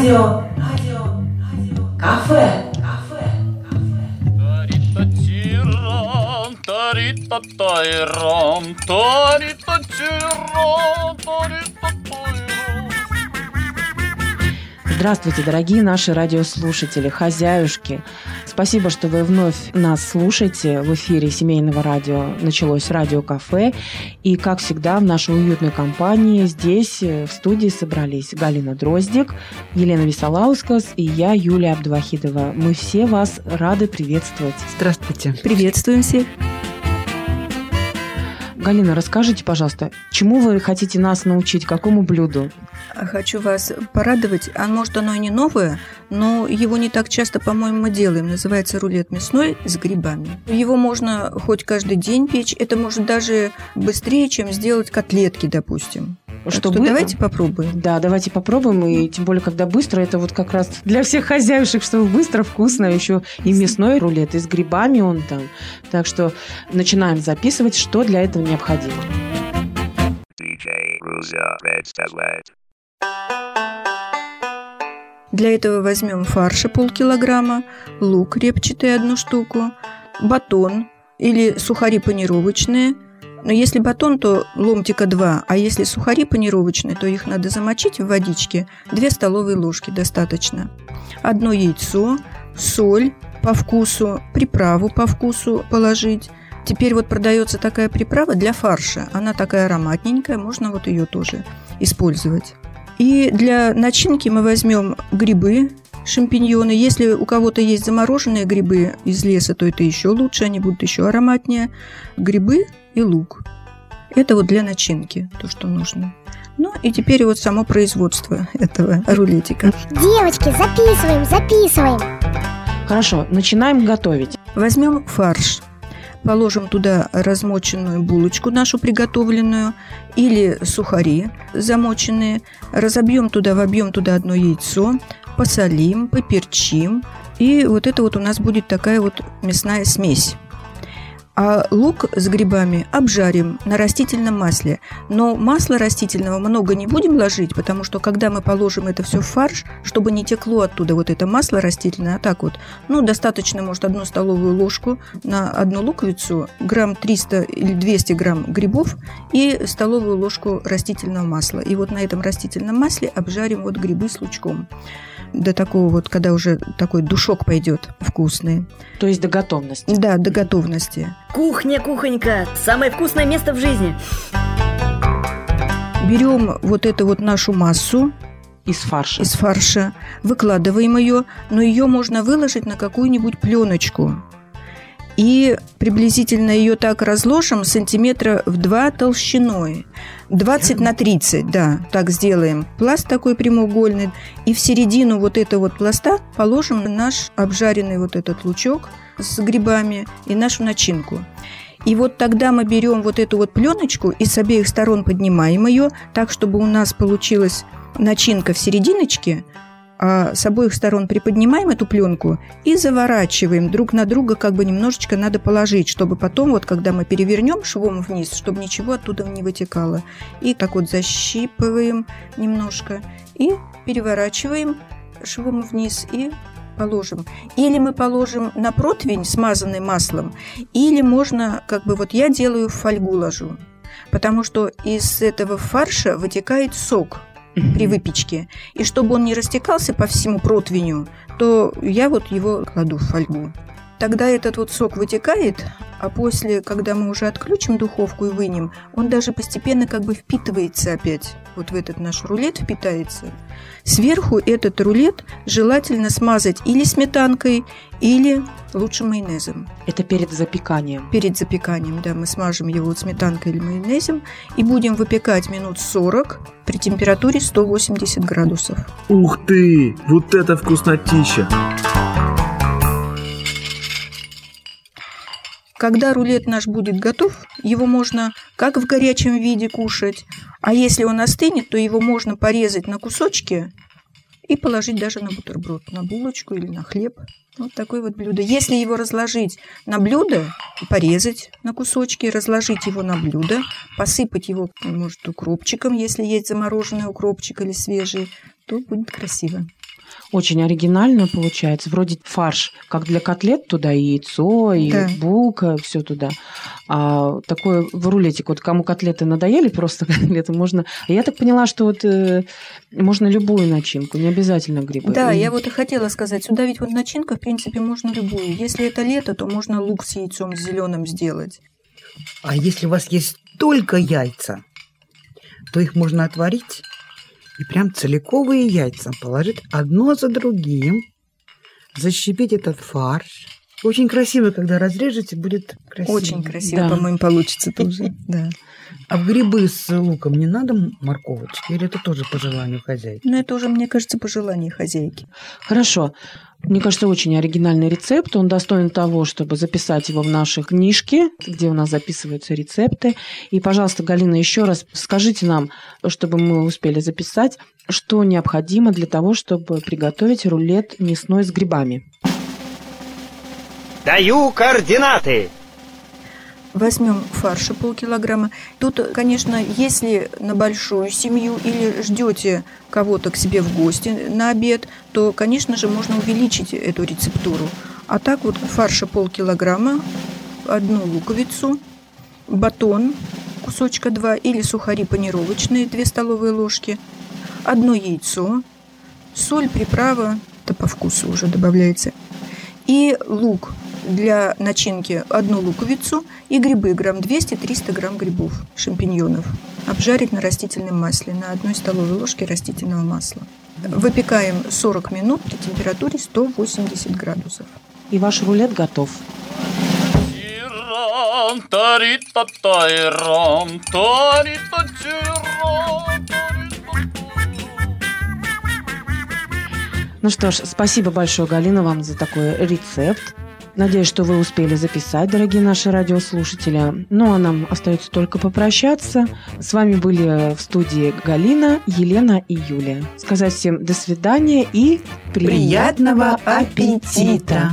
радио, радио, радио, кафе, кафе, Здравствуйте, дорогие наши радиослушатели, хозяюшки. Спасибо, что вы вновь нас слушаете. В эфире семейного радио началось радиокафе. И, как всегда, в нашей уютной компании здесь, э, в студии, собрались Галина Дроздик, Елена Висолаускас и я, Юлия Абдвахидова. Мы все вас рады приветствовать. Здравствуйте. Приветствуем всех. Галина, расскажите, пожалуйста, чему вы хотите нас научить, какому блюду? Хочу вас порадовать. А может, оно и не новое, но его не так часто, по-моему, мы делаем. Называется рулет мясной с грибами. Его можно хоть каждый день печь. Это может даже быстрее, чем сделать котлетки, допустим. Так Что давайте попробуем. Да, давайте попробуем, и тем более, когда быстро, это вот как раз для всех хозяюшек, чтобы быстро, вкусно, еще и мясной рулет, и с грибами он там. Так что начинаем записывать, что для этого необходимо. DJ Ruza. Для этого возьмем фарша полкилограмма, лук репчатый одну штуку, батон или сухари панировочные. Но если батон, то ломтика два, а если сухари панировочные, то их надо замочить в водичке. Две столовые ложки достаточно. Одно яйцо, соль по вкусу, приправу по вкусу положить. Теперь вот продается такая приправа для фарша. Она такая ароматненькая, можно вот ее тоже использовать. И для начинки мы возьмем грибы, шампиньоны. Если у кого-то есть замороженные грибы из леса, то это еще лучше, они будут еще ароматнее. Грибы и лук. Это вот для начинки, то, что нужно. Ну и теперь вот само производство этого рулетика. Девочки, записываем, записываем. Хорошо, начинаем готовить. Возьмем фарш. Положим туда размоченную булочку нашу приготовленную или сухари замоченные. Разобьем туда, вобьем туда одно яйцо, посолим, поперчим. И вот это вот у нас будет такая вот мясная смесь. А лук с грибами обжарим на растительном масле. Но масла растительного много не будем ложить, потому что когда мы положим это все в фарш, чтобы не текло оттуда вот это масло растительное, а так вот, ну, достаточно, может, одну столовую ложку на одну луковицу, грамм 300 или 200 грамм грибов и столовую ложку растительного масла. И вот на этом растительном масле обжарим вот грибы с лучком. До такого вот, когда уже такой душок пойдет вкусный. То есть до готовности. Да, до готовности. Кухня, кухонька, самое вкусное место в жизни. Берем вот эту вот нашу массу Из фарша. из фарша, выкладываем ее, но ее можно выложить на какую-нибудь пленочку. И приблизительно ее так разложим сантиметра в два толщиной. 20 на 30, да, так сделаем. Пласт такой прямоугольный. И в середину вот этого вот пласта положим наш обжаренный вот этот лучок с грибами и нашу начинку. И вот тогда мы берем вот эту вот пленочку и с обеих сторон поднимаем ее так, чтобы у нас получилась начинка в серединочке, а с обоих сторон приподнимаем эту пленку и заворачиваем друг на друга, как бы немножечко надо положить, чтобы потом, вот когда мы перевернем швом вниз, чтобы ничего оттуда не вытекало. И так вот защипываем немножко и переворачиваем швом вниз и положим. Или мы положим на противень, смазанный маслом, или можно, как бы вот я делаю, в фольгу ложу. Потому что из этого фарша вытекает сок при выпечке. И чтобы он не растекался по всему противню, то я вот его кладу в фольгу. Тогда этот вот сок вытекает, а после, когда мы уже отключим духовку и вынем, он даже постепенно как бы впитывается опять. Вот в этот наш рулет впитается. Сверху этот рулет желательно смазать или сметанкой, или лучше майонезом. Это перед запеканием. Перед запеканием, да, мы смажем его сметанкой или майонезом и будем выпекать минут 40 при температуре 180 градусов. Ух ты! Вот это вкуснотища! Когда рулет наш будет готов, его можно как в горячем виде кушать, а если он остынет, то его можно порезать на кусочки и положить даже на бутерброд, на булочку или на хлеб. Вот такое вот блюдо. Если его разложить на блюдо, порезать на кусочки, разложить его на блюдо, посыпать его, может, укропчиком, если есть замороженный укропчик или свежий, то будет красиво. Очень оригинально получается. Вроде фарш, как для котлет, туда и яйцо, и Да. булка, все туда. А такой в рулетик, вот кому котлеты надоели, просто котлеты можно... А я так поняла, что вот э, можно любую начинку, не обязательно грибы. Да, И- я вот и хотела сказать, сюда ведь вот начинка, в принципе, можно любую. Если это лето, то можно лук с яйцом зеленым сделать. А если у вас есть только яйца, то их можно отварить и прям целиковые яйца положить одно за другим, защипить этот фарш. Очень красиво, когда разрежете, будет красиво. Очень красиво, Да. по-моему, получится тоже. Да. А в грибы с луком не надо морковочки? Или это тоже по желанию хозяйки? Но это уже, мне кажется, пожелание хозяйки. Хорошо. Мне кажется, очень оригинальный рецепт. Он достоин того, чтобы записать его в наши книжки, где у нас записываются рецепты. И, пожалуйста, Галина, еще раз скажите нам, чтобы мы успели записать, что необходимо для того, чтобы приготовить рулет мясной с грибами. Даю координаты. Возьмем фарша полкилограмма. Тут, конечно, если на большую семью или ждете кого-то к себе в гости на обед, то, конечно же, можно увеличить эту рецептуру. А так вот фарша полкилограмма, одну луковицу, батон кусочка два или сухари панировочные 2 столовые ложки, одно яйцо, соль, приправа, это по вкусу уже добавляется, и лук для начинки одну луковицу и грибы грамм 200-300 грамм грибов, шампиньонов. Обжарить на растительном масле, на одной столовой ложке растительного масла. Выпекаем 40 минут при температуре 180 градусов. И ваш рулет готов. Ну что ж, спасибо большое, Галина, вам за такой рецепт. Надеюсь, что вы успели записать, дорогие наши радиослушатели. Ну, а нам остается только попрощаться. С вами были в студии Галина, Елена и Юлия. Сказать всем до свидания и Приятного аппетита!